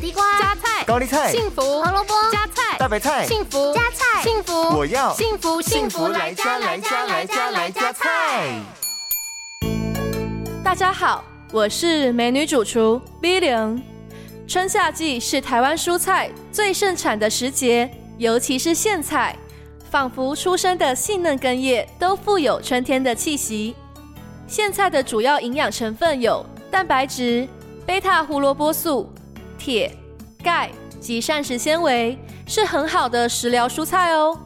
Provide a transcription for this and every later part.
地瓜、加菜、高丽菜、幸福、胡萝卜、加菜、大白菜、幸福、加菜、幸福，我要幸福幸福来加来加来加来加菜。大家好，我是美女主厨 V 零。春夏季是台湾蔬菜最盛产的时节，尤其是苋菜，仿佛出生的细嫩根叶都富有春天的气息。苋菜的主要营养成分有蛋白质、贝塔胡萝卜素、铁、钙及膳食纤维，是很好的食疗蔬菜哦。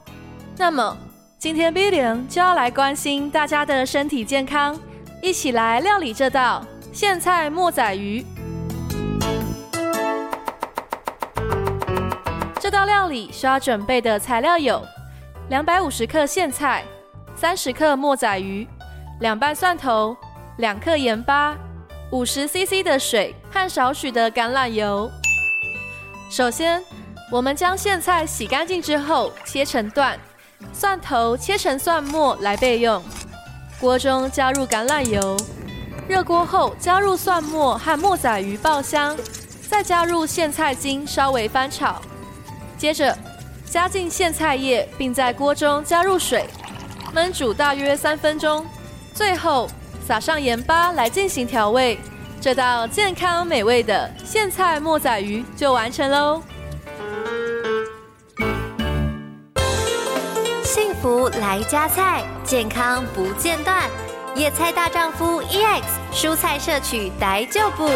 那么，今天 V 零就要来关心大家的身体健康，一起来料理这道苋菜墨仔鱼。这道料理需要准备的材料有：两百五十克苋菜、三十克墨仔鱼、两瓣蒜头、两克盐巴、五十 CC 的水和少许的橄榄油。首先，我们将苋菜洗干净之后切成段，蒜头切成蒜末来备用。锅中加入橄榄油，热锅后加入蒜末和墨仔鱼爆香，再加入苋菜精稍微翻炒。接着加进苋菜叶，并在锅中加入水，焖煮大约三分钟。最后撒上盐巴来进行调味，这道健康美味的苋菜墨仔鱼就完成喽。幸福来加菜，健康不间断。野菜大丈夫 EX，蔬菜摄取逮就补。